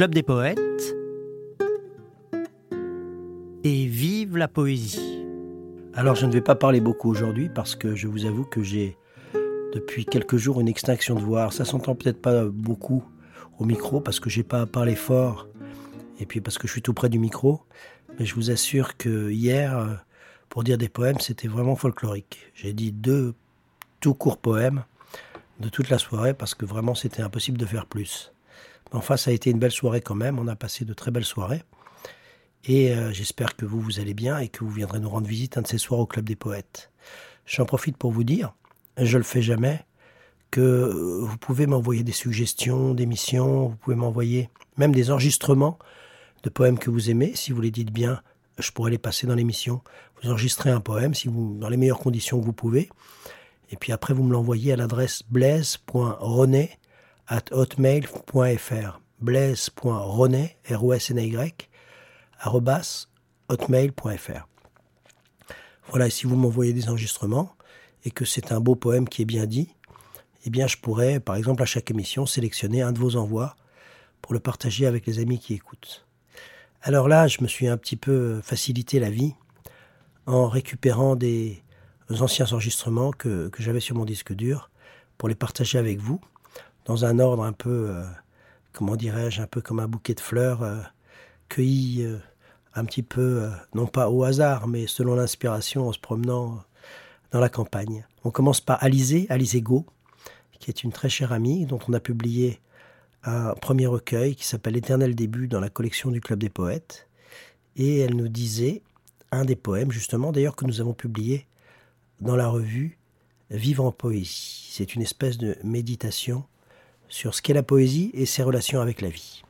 Club des poètes et vive la poésie. Alors je ne vais pas parler beaucoup aujourd'hui parce que je vous avoue que j'ai depuis quelques jours une extinction de voix. Ça s'entend peut-être pas beaucoup au micro parce que j'ai pas à parler fort et puis parce que je suis tout près du micro. Mais je vous assure que hier, pour dire des poèmes, c'était vraiment folklorique. J'ai dit deux tout courts poèmes de toute la soirée parce que vraiment c'était impossible de faire plus. Enfin, ça a été une belle soirée quand même. On a passé de très belles soirées. Et euh, j'espère que vous, vous allez bien et que vous viendrez nous rendre visite un de ces soirs au Club des Poètes. J'en profite pour vous dire, je le fais jamais, que euh, vous pouvez m'envoyer des suggestions d'émissions, vous pouvez m'envoyer même des enregistrements de poèmes que vous aimez. Si vous les dites bien, je pourrais les passer dans l'émission. Vous enregistrez un poème si vous, dans les meilleures conditions que vous pouvez. Et puis après, vous me l'envoyez à l'adresse blaise.rené at hotmail.fr. Blaise.rené, r y hotmail.fr. Voilà, et si vous m'envoyez des enregistrements et que c'est un beau poème qui est bien dit, eh bien je pourrais, par exemple, à chaque émission, sélectionner un de vos envois pour le partager avec les amis qui écoutent. Alors là, je me suis un petit peu facilité la vie en récupérant des anciens enregistrements que j'avais sur mon disque dur pour les partager avec vous dans un ordre un peu, euh, comment dirais-je, un peu comme un bouquet de fleurs euh, cueilli euh, un petit peu, non pas au hasard, mais selon l'inspiration en se promenant dans la campagne. On commence par Alizé, Alizé Go, qui est une très chère amie, dont on a publié un premier recueil qui s'appelle Éternel début dans la collection du Club des poètes. Et elle nous disait un des poèmes, justement, d'ailleurs, que nous avons publié dans la revue Vivre en poésie. C'est une espèce de méditation sur ce qu'est la poésie et ses relations avec la vie.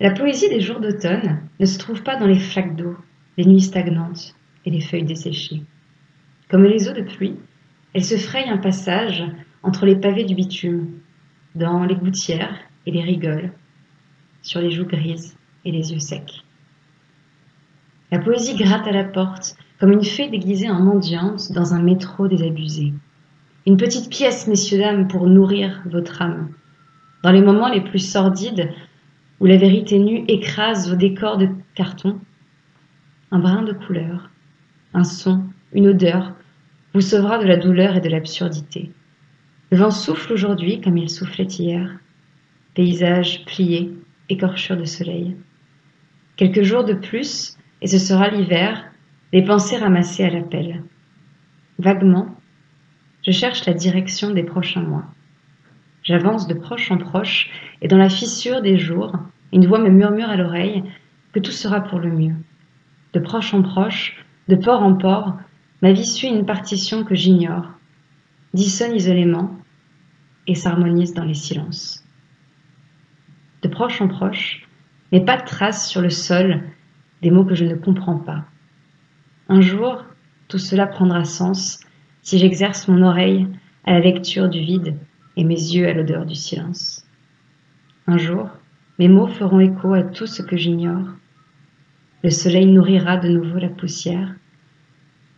La poésie des jours d'automne ne se trouve pas dans les flaques d'eau, les nuits stagnantes et les feuilles desséchées. Comme les eaux de pluie, elle se fraye un passage entre les pavés du bitume, dans les gouttières et les rigoles, sur les joues grises et les yeux secs. La poésie gratte à la porte, comme une fée déguisée en mendiante dans un métro désabusé. Une petite pièce, messieurs, dames, pour nourrir votre âme. Dans les moments les plus sordides, où la vérité nue écrase vos décors de carton, un brin de couleur, un son, une odeur, vous sauvera de la douleur et de l'absurdité. Le vent souffle aujourd'hui comme il soufflait hier. Paysage plié, écorchure de soleil. Quelques jours de plus, et ce sera l'hiver, les pensées ramassées à l'appel. Vaguement, je cherche la direction des prochains mois. J'avance de proche en proche, et dans la fissure des jours, une voix me murmure à l'oreille que tout sera pour le mieux. De proche en proche, de port en port, ma vie suit une partition que j'ignore, dissonne isolément et s'harmonise dans les silences. De proche en proche, mais pas de traces sur le sol des mots que je ne comprends pas. Un jour, tout cela prendra sens si j'exerce mon oreille à la lecture du vide et mes yeux à l'odeur du silence. Un jour, mes mots feront écho à tout ce que j'ignore. Le soleil nourrira de nouveau la poussière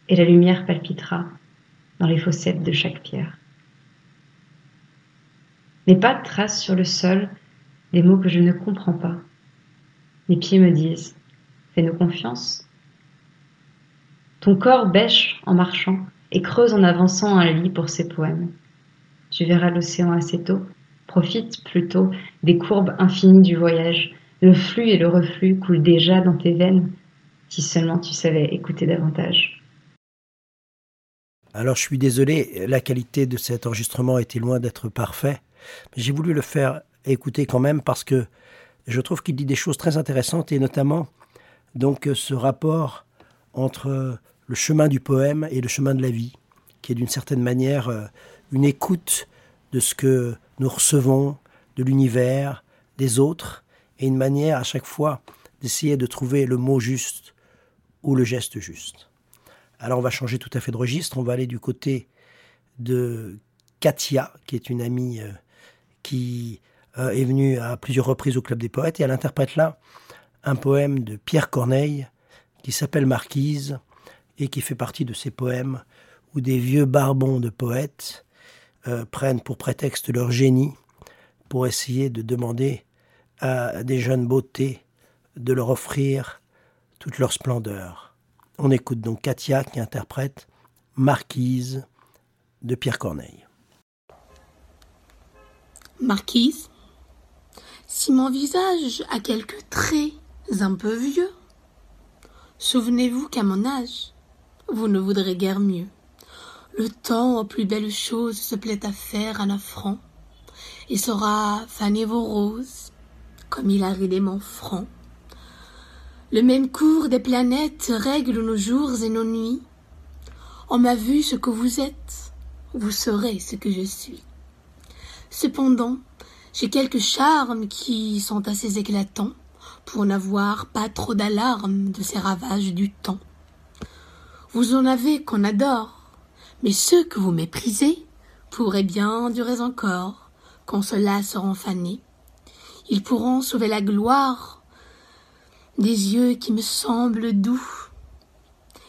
et la lumière palpitera dans les fossettes de chaque pierre. Mais pas de traces sur le sol des mots que je ne comprends pas. Mes pieds me disent Fais-nous confiance. Ton corps bêche en marchant et creuse en avançant un lit pour ses poèmes. Tu verras l'océan assez tôt. Profite plutôt des courbes infinies du voyage. Le flux et le reflux coulent déjà dans tes veines. Si seulement tu savais écouter davantage. Alors je suis désolé, la qualité de cet enregistrement était loin d'être parfait. J'ai voulu le faire écouter quand même parce que je trouve qu'il dit des choses très intéressantes et notamment donc ce rapport entre le chemin du poème et le chemin de la vie, qui est d'une certaine manière euh, une écoute de ce que nous recevons de l'univers, des autres, et une manière à chaque fois d'essayer de trouver le mot juste ou le geste juste. Alors on va changer tout à fait de registre, on va aller du côté de Katia, qui est une amie euh, qui euh, est venue à plusieurs reprises au Club des Poètes, et elle interprète là un poème de Pierre Corneille qui s'appelle Marquise, et qui fait partie de ces poèmes où des vieux barbons de poètes euh, prennent pour prétexte leur génie pour essayer de demander à des jeunes beautés de leur offrir toute leur splendeur. On écoute donc Katia qui interprète Marquise de Pierre Corneille. Marquise, si mon visage a quelques traits un peu vieux, souvenez-vous qu'à mon âge, vous ne voudrez guère mieux. Le temps aux plus belles choses se plaît à faire un affront, et saura faner vos roses, comme il a ridé mon front. Le même cours des planètes règle nos jours et nos nuits. On m'a vu ce que vous êtes, vous saurez ce que je suis. Cependant, j'ai quelques charmes qui sont assez éclatants pour n'avoir pas trop d'alarme de ces ravages du temps. Vous en avez qu'on adore, mais ceux que vous méprisez pourraient bien durer encore, quand ceux-là seront fanés. Ils pourront sauver la gloire des yeux qui me semblent doux,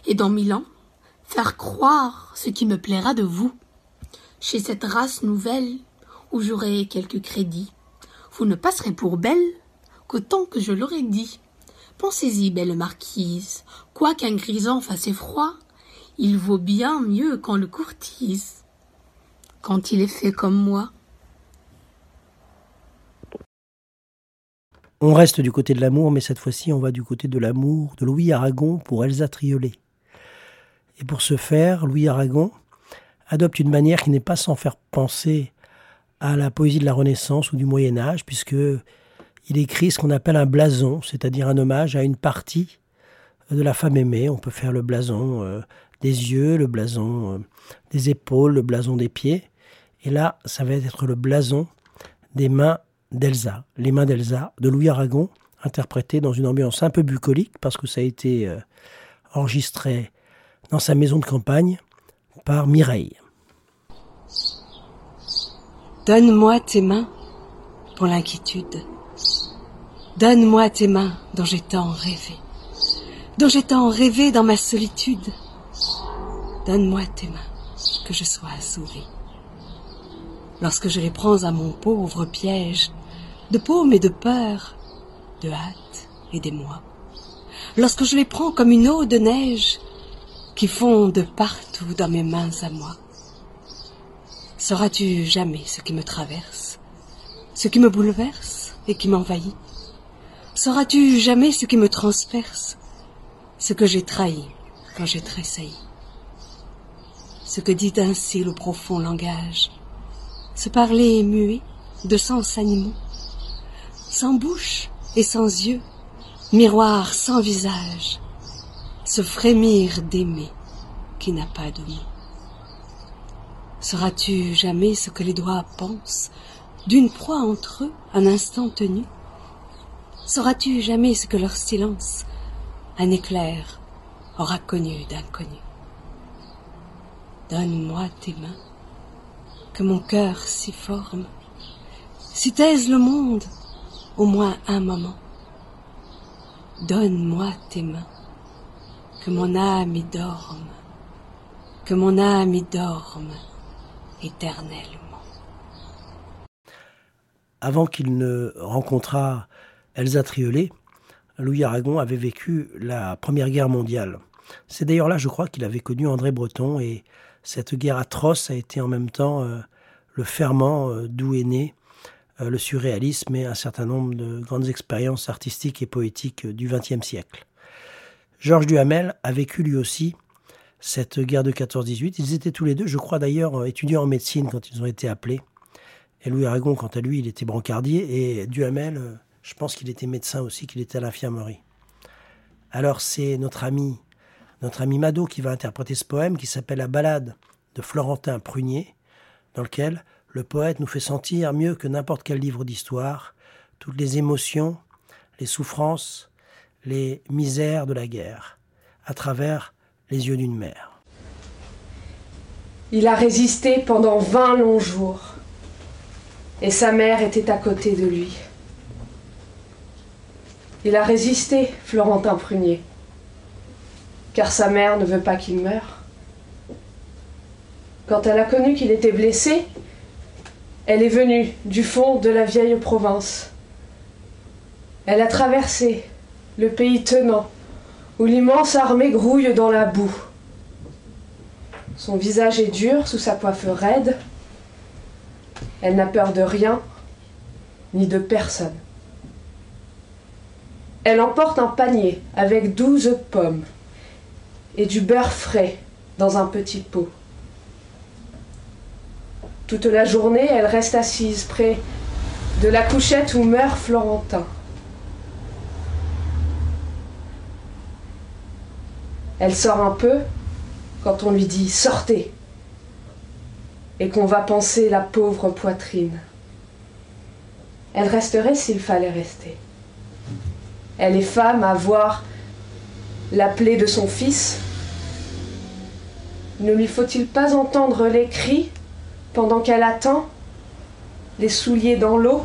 et dans mille ans, faire croire ce qui me plaira de vous. Chez cette race nouvelle, où j'aurai quelques crédits, vous ne passerez pour belle qu'autant que je l'aurais dit. Pensez-y, belle marquise, quoiqu'un grisant fasse effroi, il vaut bien mieux qu'on le courtise quand il est fait comme moi. On reste du côté de l'amour, mais cette fois-ci, on va du côté de l'amour de Louis Aragon pour Elsa Triolet. Et pour ce faire, Louis Aragon adopte une manière qui n'est pas sans faire penser à la poésie de la Renaissance ou du Moyen Âge, puisque il écrit ce qu'on appelle un blason, c'est-à-dire un hommage à une partie de la femme aimée. On peut faire le blason euh, des yeux, le blason euh, des épaules, le blason des pieds. Et là, ça va être le blason des mains d'Elsa, les mains d'Elsa, de Louis Aragon, interprété dans une ambiance un peu bucolique, parce que ça a été euh, enregistré dans sa maison de campagne par Mireille. Donne-moi tes mains pour l'inquiétude. Donne-moi tes mains dont j'ai tant rêvé, dont j'ai tant rêvé dans ma solitude. Donne-moi tes mains, que je sois sauvé. Lorsque je les prends à mon pauvre piège, de paume et de peur, de hâte et d'émoi. Lorsque je les prends comme une eau de neige qui fondent partout dans mes mains à moi. Sauras-tu jamais ce qui me traverse, ce qui me bouleverse et qui m'envahit? Sauras-tu jamais ce qui me transperce, ce que j'ai trahi quand j'ai tressailli? Ce que dit ainsi le profond langage, ce parler muet de sens animaux, sans bouche et sans yeux, miroir sans visage, ce frémir d'aimer qui n'a pas de mots. Sauras-tu jamais ce que les doigts pensent d'une proie entre eux un instant tenu? Sauras-tu jamais ce que leur silence, un éclair, aura connu d'inconnu? Donne-moi tes mains, que mon cœur s'y forme, si taise le monde au moins un moment. Donne-moi tes mains, que mon âme y dorme, que mon âme y dorme éternellement. Avant qu'il ne rencontrât Elsa Triolet, Louis Aragon avait vécu la Première Guerre mondiale. C'est d'ailleurs là, je crois, qu'il avait connu André Breton et cette guerre atroce a été en même temps euh, le ferment euh, d'où est né euh, le surréalisme et un certain nombre de grandes expériences artistiques et poétiques du XXe siècle. Georges Duhamel a vécu lui aussi cette guerre de 14-18. Ils étaient tous les deux, je crois d'ailleurs, étudiants en médecine quand ils ont été appelés. Et Louis Aragon, quant à lui, il était brancardier et Duhamel, je pense qu'il était médecin aussi, qu'il était à l'infirmerie. Alors c'est notre ami, notre ami Mado qui va interpréter ce poème qui s'appelle La balade de Florentin Prunier, dans lequel le poète nous fait sentir mieux que n'importe quel livre d'histoire toutes les émotions, les souffrances, les misères de la guerre, à travers les yeux d'une mère. Il a résisté pendant vingt longs jours, et sa mère était à côté de lui. Il a résisté, Florentin Prunier, car sa mère ne veut pas qu'il meure. Quand elle a connu qu'il était blessé, elle est venue du fond de la vieille province Elle a traversé le pays tenant, où l'immense armée grouille dans la boue. Son visage est dur sous sa coiffe raide. Elle n'a peur de rien, ni de personne. Elle emporte un panier avec douze pommes et du beurre frais dans un petit pot. Toute la journée, elle reste assise près de la couchette où meurt Florentin. Elle sort un peu quand on lui dit sortez et qu'on va penser la pauvre poitrine. Elle resterait s'il fallait rester. Elle est femme à voir la plaie de son fils. Ne lui faut-il pas entendre les cris pendant qu'elle attend, les souliers dans l'eau?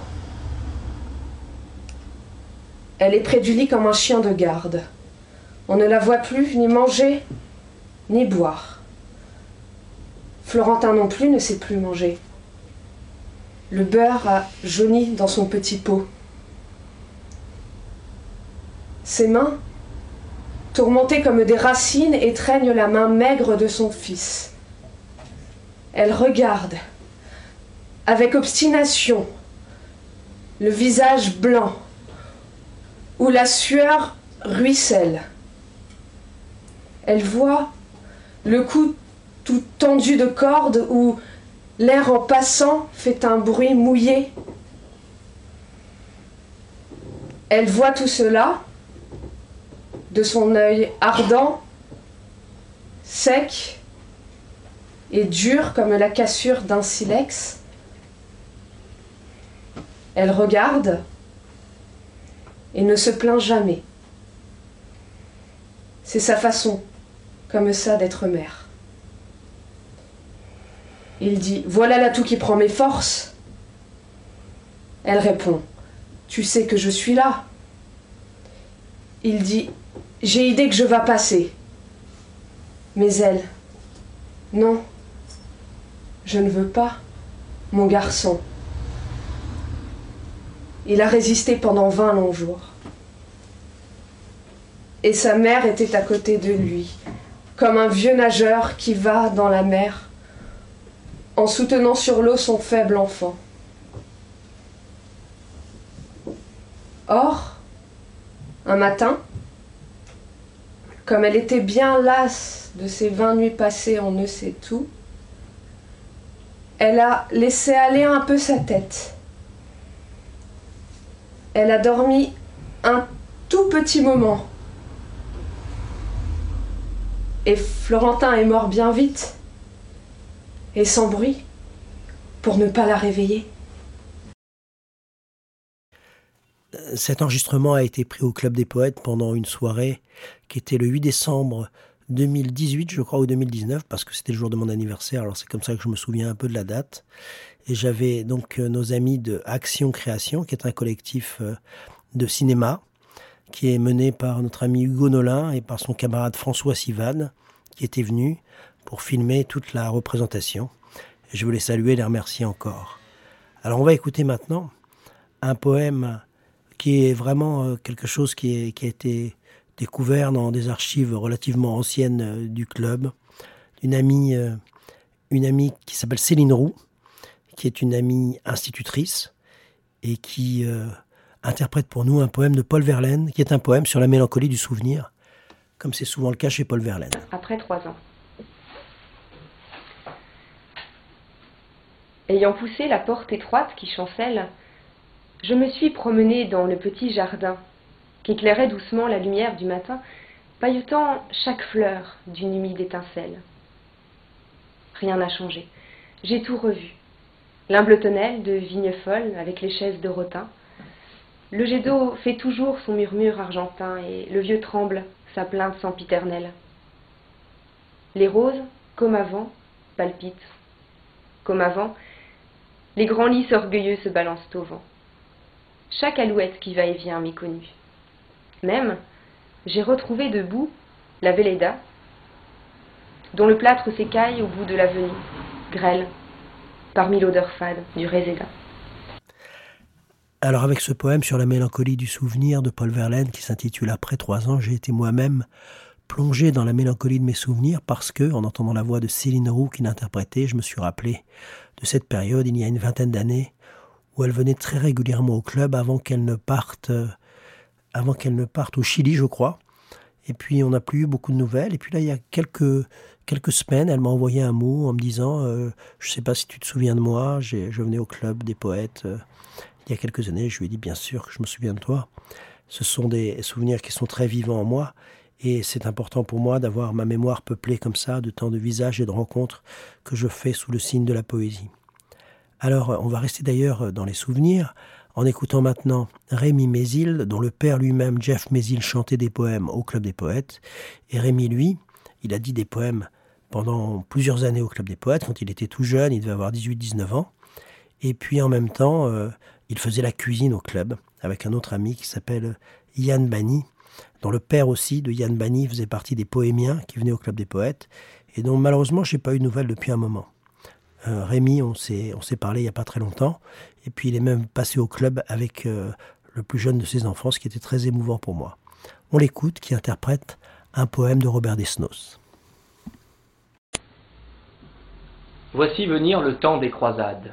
Elle est près du lit comme un chien de garde. On ne la voit plus ni manger, ni boire. Florentin non plus ne sait plus manger. Le beurre a jauni dans son petit pot. Ses mains, tourmentées comme des racines, étreignent la main maigre de son fils. Elle regarde, avec obstination, le visage blanc, où la sueur ruisselle. Elle voit le cou tout tendu de cordes où l'air en passant fait un bruit mouillé. Elle voit tout cela de son œil ardent, sec et dur comme la cassure d'un silex. Elle regarde et ne se plaint jamais. C'est sa façon, comme ça, d'être mère. Il dit Voilà l'atout qui prend mes forces. Elle répond Tu sais que je suis là. Il dit j'ai idée que je vais passer. Mais elle, non, je ne veux pas, mon garçon. Il a résisté pendant vingt longs jours. Et sa mère était à côté de lui, comme un vieux nageur qui va dans la mer, en soutenant sur l'eau son faible enfant. Or, un matin, comme elle était bien lasse de ces vingt nuits passées en ne sait tout, elle a laissé aller un peu sa tête. Elle a dormi un tout petit moment. Et Florentin est mort bien vite et sans bruit pour ne pas la réveiller. Cet enregistrement a été pris au Club des Poètes pendant une soirée qui était le 8 décembre 2018, je crois, ou 2019, parce que c'était le jour de mon anniversaire, alors c'est comme ça que je me souviens un peu de la date. Et j'avais donc euh, nos amis de Action Création, qui est un collectif euh, de cinéma, qui est mené par notre ami Hugo Nolin et par son camarade François Sivan, qui était venu pour filmer toute la représentation. Et je voulais saluer et les remercier encore. Alors on va écouter maintenant un poème qui est vraiment euh, quelque chose qui, qui a été découvert dans des archives relativement anciennes euh, du club, euh, une amie qui s'appelle Céline Roux, qui est une amie institutrice et qui interprète pour nous un poème de Paul Verlaine, qui est un poème sur la mélancolie du souvenir, comme c'est souvent le cas chez Paul Verlaine. Après trois ans. Ayant poussé la porte étroite qui chancelle, je me suis promenée dans le petit jardin qu'éclairait doucement la lumière du matin, pailletant chaque fleur d'une humide étincelle. Rien n'a changé. J'ai tout revu. L'humble tonnelle de vigne folle avec les chaises de rotin. Le jet d'eau fait toujours son murmure argentin et le vieux tremble sa plainte sempiternelle. Les roses, comme avant, palpitent. Comme avant, les grands lys orgueilleux se balancent au vent chaque alouette qui va et vient m'est connue. Même, j'ai retrouvé debout la Véleda, dont le plâtre s'écaille au bout de l'avenue, grêle, parmi l'odeur fade du réséda. Alors avec ce poème sur la mélancolie du souvenir de Paul Verlaine qui s'intitule Après trois ans, j'ai été moi-même plongé dans la mélancolie de mes souvenirs parce que, en entendant la voix de Céline Roux qui l'interprétait, je me suis rappelé de cette période, il y a une vingtaine d'années, où elle venait très régulièrement au club avant qu'elle ne parte, euh, avant qu'elle ne parte au Chili, je crois. Et puis on n'a plus eu beaucoup de nouvelles. Et puis là, il y a quelques quelques semaines, elle m'a envoyé un mot en me disant euh, Je ne sais pas si tu te souviens de moi, je venais au club des poètes euh, il y a quelques années. Je lui ai dit Bien sûr que je me souviens de toi. Ce sont des souvenirs qui sont très vivants en moi. Et c'est important pour moi d'avoir ma mémoire peuplée comme ça de tant de visages et de rencontres que je fais sous le signe de la poésie. Alors, on va rester d'ailleurs dans les souvenirs en écoutant maintenant Rémi Mézil, dont le père lui-même, Jeff Mézil, chantait des poèmes au Club des Poètes. Et Rémi, lui, il a dit des poèmes pendant plusieurs années au Club des Poètes, quand il était tout jeune, il devait avoir 18-19 ans. Et puis en même temps, euh, il faisait la cuisine au club avec un autre ami qui s'appelle Yann Bani, dont le père aussi de Yann Bani faisait partie des poémiens qui venaient au Club des Poètes, et dont malheureusement je n'ai pas eu de nouvelles depuis un moment. Euh, Rémi, on s'est, parlé il n'y a pas très longtemps, et puis il est même passé au club avec euh, le plus jeune de ses enfants, ce qui était très émouvant pour moi. On l'écoute, qui interprète un poème de Robert Desnos. Voici venir le temps des croisades.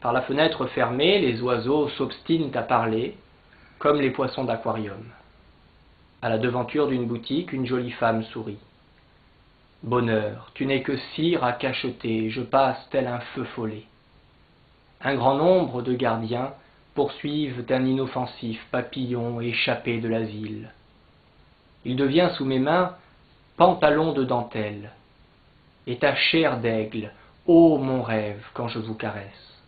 Par la fenêtre fermée, les oiseaux s'obstinent à parler, comme les poissons d'aquarium. À la devanture d'une boutique, une jolie femme sourit. Bonheur, tu n'es que cire à cacheter, je passe tel un feu follet. Un grand nombre de gardiens poursuivent un inoffensif papillon échappé de l'asile. Il devient sous mes mains pantalon de dentelle, et ta chair d'aigle, ô mon rêve, quand je vous caresse.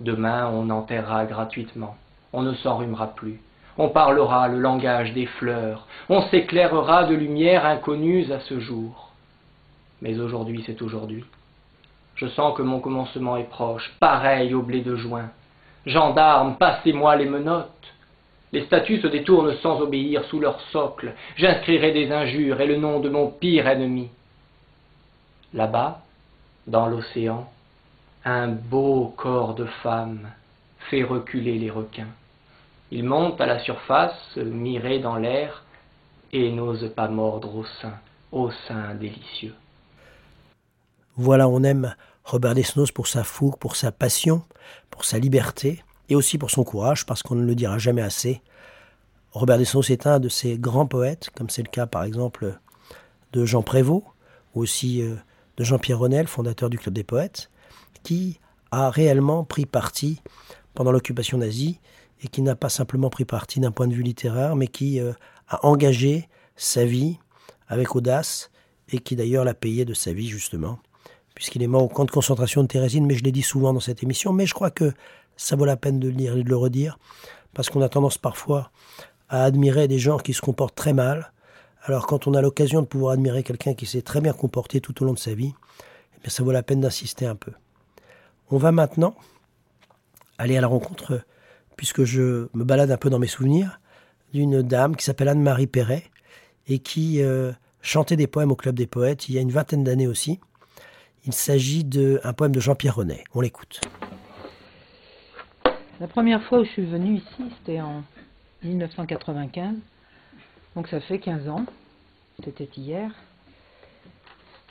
Demain on enterrera gratuitement, on ne s'enrhumera plus, on parlera le langage des fleurs, on s'éclairera de lumières inconnues à ce jour. Mais aujourd'hui c'est aujourd'hui. Je sens que mon commencement est proche, pareil au blé de juin. Gendarmes, passez-moi les menottes. Les statues se détournent sans obéir sous leur socle. J'inscrirai des injures et le nom de mon pire ennemi. Là-bas, dans l'océan, un beau corps de femme fait reculer les requins. Il monte à la surface, miré dans l'air, et n'ose pas mordre au sein, au sein délicieux. Voilà, on aime Robert Desnos pour sa fougue, pour sa passion, pour sa liberté, et aussi pour son courage, parce qu'on ne le dira jamais assez. Robert Desnos est un de ces grands poètes, comme c'est le cas par exemple de Jean Prévost, ou aussi euh, de Jean-Pierre Ronel, fondateur du Club des Poètes, qui a réellement pris parti pendant l'occupation nazie et qui n'a pas simplement pris parti d'un point de vue littéraire, mais qui euh, a engagé sa vie avec audace et qui d'ailleurs l'a payé de sa vie justement, puisqu'il est mort au camp de concentration de Thérésine, mais je l'ai dit souvent dans cette émission, mais je crois que ça vaut la peine de le lire et de le redire, parce qu'on a tendance parfois à admirer des gens qui se comportent très mal, alors quand on a l'occasion de pouvoir admirer quelqu'un qui s'est très bien comporté tout au long de sa vie, eh ça vaut la peine d'insister un peu. On va maintenant aller à la rencontre puisque je me balade un peu dans mes souvenirs, d'une dame qui s'appelle Anne-Marie Perret et qui euh, chantait des poèmes au Club des Poètes il y a une vingtaine d'années aussi. Il s'agit d'un poème de Jean-Pierre Renet. On l'écoute. La première fois où je suis venue ici, c'était en 1995. Donc ça fait 15 ans. C'était hier.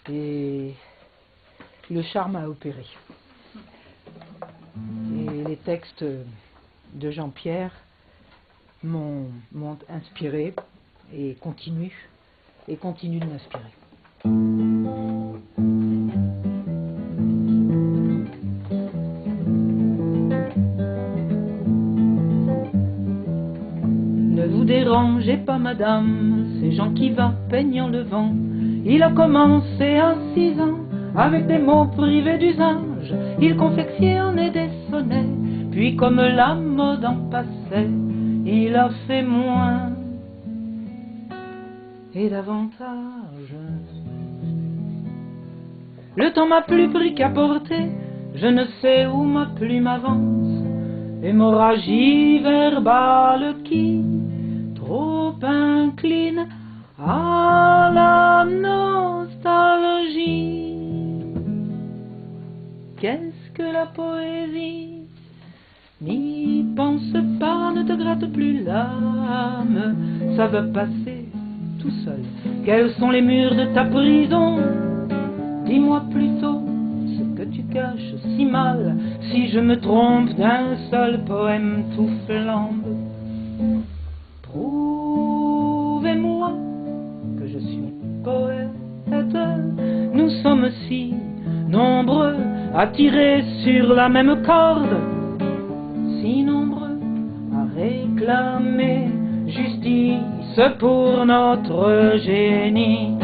Et le charme a opéré. Et les textes de Jean-Pierre m'ont inspiré et continue et continue de m'inspirer. Ne vous dérangez pas, madame, ces gens qui va peignant le vent. Il a commencé à six ans avec des mots privés d'usage. Il confectionnait des sonnets puis comme la mode en passait, il a fait moins et davantage. Le temps m'a plus pris qu'à porter, je ne sais où ma plume avance. Hémorragie verbale qui trop incline à la nostalgie. Qu'est-ce que la poésie ni gratte plus l'âme, ça va passer tout seul. Quels sont les murs de ta prison? Dis-moi plutôt ce que tu caches si mal, si je me trompe d'un seul poème tout flambe. Prouvez-moi que je suis poète, nous sommes si nombreux à tirer sur la même corde, si nombreux à réclamer justice pour notre génie,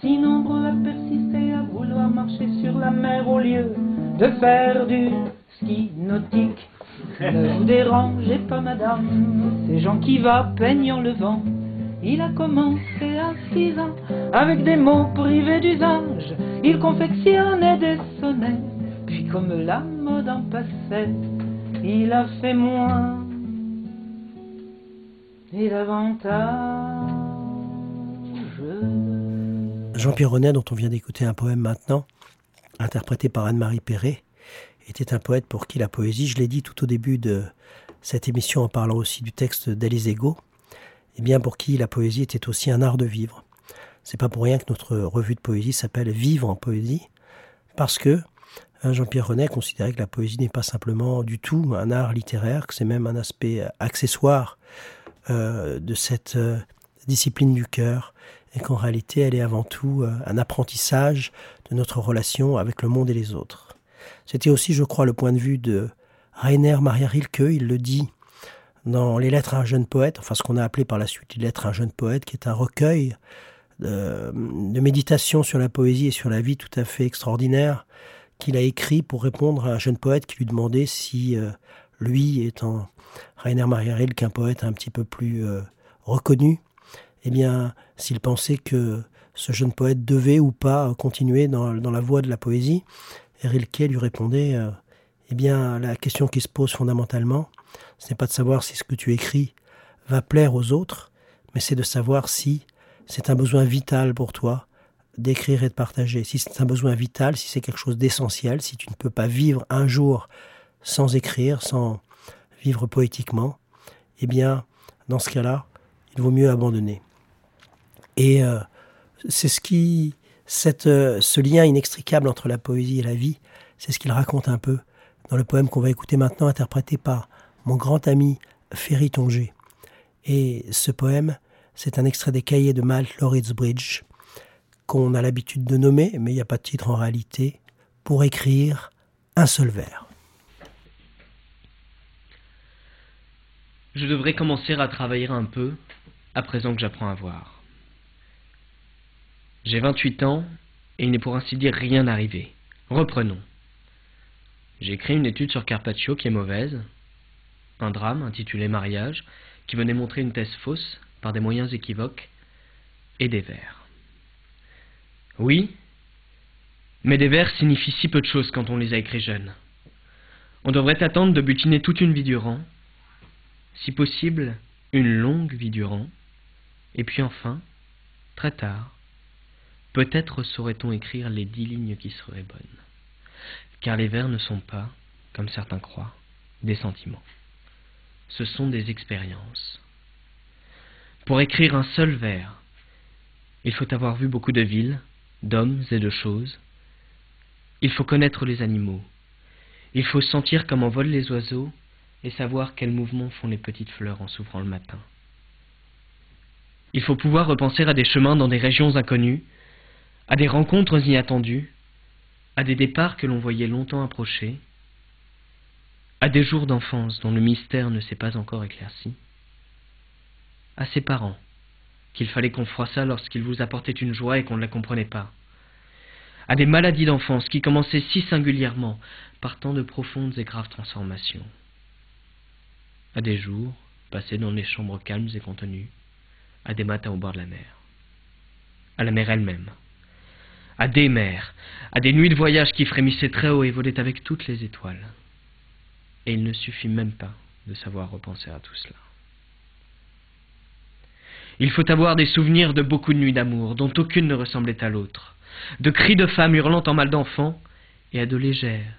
si nombreux à persister à vouloir marcher sur la mer au lieu de faire du ski nautique. Ne vous dérangez pas, madame, ces gens qui va peignant le vent. Il a commencé à six ans avec des mots privés d'usage. Il confectionnait des sonnets, puis comme la mode en passait, il a fait moins. Jean-Pierre Renet, dont on vient d'écouter un poème maintenant, interprété par Anne-Marie Perret, était un poète pour qui la poésie, je l'ai dit tout au début de cette émission en parlant aussi du texte d'Alice Ego, et bien pour qui la poésie était aussi un art de vivre. C'est pas pour rien que notre revue de poésie s'appelle Vivre en poésie, parce que Jean-Pierre Renet considérait que la poésie n'est pas simplement du tout un art littéraire, que c'est même un aspect accessoire euh, de cette euh, discipline du cœur, et qu'en réalité elle est avant tout euh, un apprentissage de notre relation avec le monde et les autres. C'était aussi, je crois, le point de vue de Rainer Maria Rilke, il le dit dans Les Lettres à un jeune poète, enfin ce qu'on a appelé par la suite Les Lettres à un jeune poète, qui est un recueil de, de méditation sur la poésie et sur la vie tout à fait extraordinaire qu'il a écrit pour répondre à un jeune poète qui lui demandait si euh, lui, étant Rainer Maria Rilke, un poète un petit peu plus euh, reconnu, eh bien, s'il pensait que ce jeune poète devait ou pas continuer dans, la voie de la poésie, et Rilke lui répondait, euh, eh bien, la question qui se pose fondamentalement, ce n'est pas de savoir si ce que tu écris va plaire aux autres, mais c'est de savoir si c'est un besoin vital pour toi d'écrire et de partager. Si c'est un besoin vital, si c'est quelque chose d'essentiel, si tu ne peux pas vivre un jour sans écrire, sans vivre poétiquement, eh bien, dans ce cas-là, il vaut mieux abandonner. Et euh, c'est ce qui, cette, euh, ce lien inextricable entre la poésie et la vie, c'est ce qu'il raconte un peu dans le poème qu'on va écouter maintenant, interprété par mon grand ami Ferry Tonger. Et ce poème, c'est un extrait des cahiers de Malte Bridge, qu'on a l'habitude de nommer, mais il n'y a pas de titre en réalité, pour écrire un seul vers. Je devrais commencer à travailler un peu, à présent que j'apprends à voir. J'ai 28 ans, et il n'est pour ainsi dire rien arrivé. Reprenons. J'ai écrit une étude sur Carpaccio qui est mauvaise, un drame intitulé Mariage, qui venait montrer une thèse fausse par des moyens équivoques, et des vers. Oui, mais des vers signifient si peu de choses quand on les a écrits jeunes. On devrait attendre de butiner toute une vie durant, si possible une longue vie durant, et puis enfin, très tard, peut-être saurait-on écrire les dix lignes qui seraient bonnes, car les vers ne sont pas, comme certains croient, des sentiments ce sont des expériences. Pour écrire un seul vers, il faut avoir vu beaucoup de villes, d'hommes et de choses. Il faut connaître les animaux. Il faut sentir comment volent les oiseaux et savoir quels mouvements font les petites fleurs en s'ouvrant le matin. Il faut pouvoir repenser à des chemins dans des régions inconnues, à des rencontres inattendues, à des départs que l'on voyait longtemps approcher, à des jours d'enfance dont le mystère ne s'est pas encore éclairci, à ses parents, qu'il fallait qu'on froissât lorsqu'ils vous apportaient une joie et qu'on ne la comprenait pas, à des maladies d'enfance qui commençaient si singulièrement par tant de profondes et graves transformations, à des jours passés dans des chambres calmes et contenues, à des matins au bord de la mer, à la mer elle-même, à des mers, à des nuits de voyage qui frémissaient très haut et volaient avec toutes les étoiles. Et il ne suffit même pas de savoir repenser à tout cela. Il faut avoir des souvenirs de beaucoup de nuits d'amour, dont aucune ne ressemblait à l'autre, de cris de femmes hurlant en mal d'enfants, et à de légères,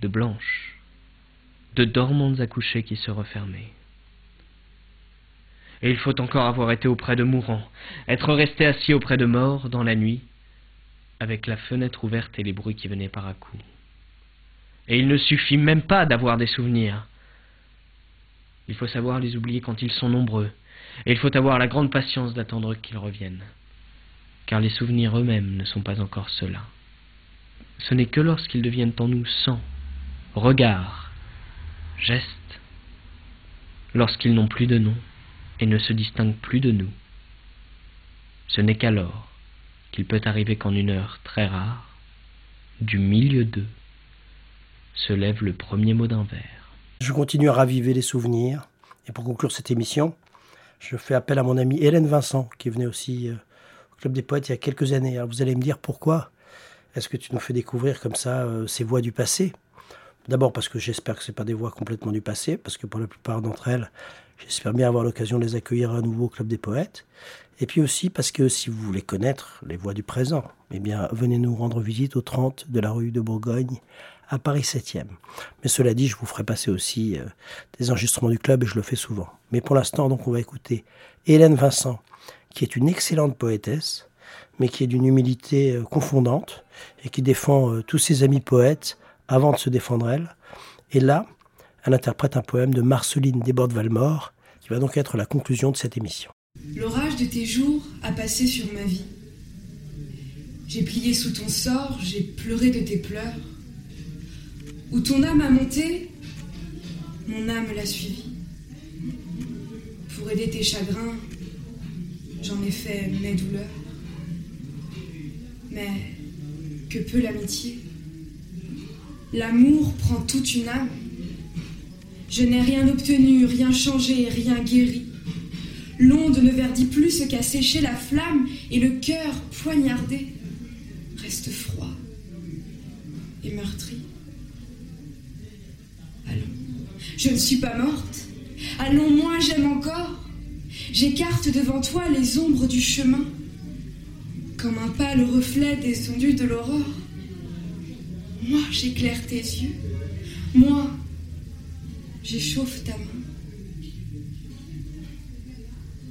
de blanches, de dormantes accouchées qui se refermaient. Et il faut encore avoir été auprès de mourants, être resté assis auprès de morts dans la nuit, avec la fenêtre ouverte et les bruits qui venaient par à coups. Et il ne suffit même pas d'avoir des souvenirs. Il faut savoir les oublier quand ils sont nombreux, et il faut avoir la grande patience d'attendre qu'ils reviennent, car les souvenirs eux-mêmes ne sont pas encore cela. Ce n'est que lorsqu'ils deviennent en nous sang, regard, geste, lorsqu'ils n'ont plus de nom et ne se distinguent plus de nous. Ce n'est qu'alors qu'il peut arriver qu'en une heure très rare, du milieu d'eux, se lève le premier mot d'un vers. Je continue à raviver les souvenirs. Et pour conclure cette émission, je fais appel à mon amie Hélène Vincent, qui venait aussi euh, au Club des Poètes il y a quelques années. Alors vous allez me dire pourquoi est-ce que tu nous fais découvrir comme ça euh, ces voix du passé? D'abord parce que j'espère que ce pas des voix complètement du passé, parce que pour la plupart d'entre elles, j'espère bien avoir l'occasion de les accueillir à nouveau au Club des Poètes. Et puis aussi parce que si vous voulez connaître les voix du présent, eh bien venez nous rendre visite au 30 de la rue de Bourgogne à Paris 7e. Mais cela dit, je vous ferai passer aussi euh, des enregistrements du club et je le fais souvent. Mais pour l'instant, donc, on va écouter Hélène Vincent, qui est une excellente poétesse, mais qui est d'une humilité euh, confondante et qui défend euh, tous ses amis poètes avant de se défendre elle. Et là, elle interprète un poème de Marceline Desbordes-Valmore, qui va donc être la conclusion de cette émission. L'orage de tes jours a passé sur ma vie. J'ai plié sous ton sort, j'ai pleuré de tes pleurs. Où ton âme a monté, mon âme l'a suivi. Pour aider tes chagrins, j'en ai fait mes douleurs. Mais que peut l'amitié? L'amour prend toute une âme. Je n'ai rien obtenu, rien changé, rien guéri. L'onde ne verdit plus ce qu'a séché la flamme et le cœur poignardé ne suis pas morte. Allons, moi j'aime encore. J'écarte devant toi les ombres du chemin, comme un pâle reflet descendu de l'aurore. Moi j'éclaire tes yeux. Moi j'échauffe ta main.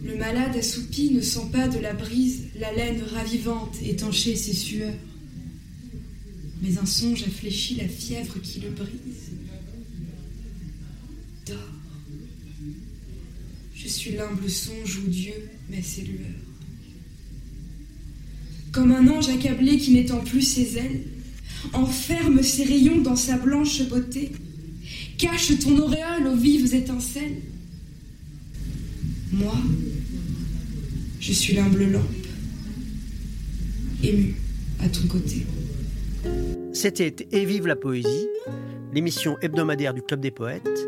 Le malade assoupi ne sent pas de la brise la laine ravivante étancher ses sueurs. Mais un songe a fléchi la fièvre qui le brise. Je suis l'humble songe où Dieu met ses lueurs. Comme un ange accablé qui n'étend plus ses ailes, enferme ses rayons dans sa blanche beauté, cache ton auréole aux vives étincelles. Moi, je suis l'humble lampe, émue à ton côté. C'était Et vive la poésie, l'émission hebdomadaire du Club des poètes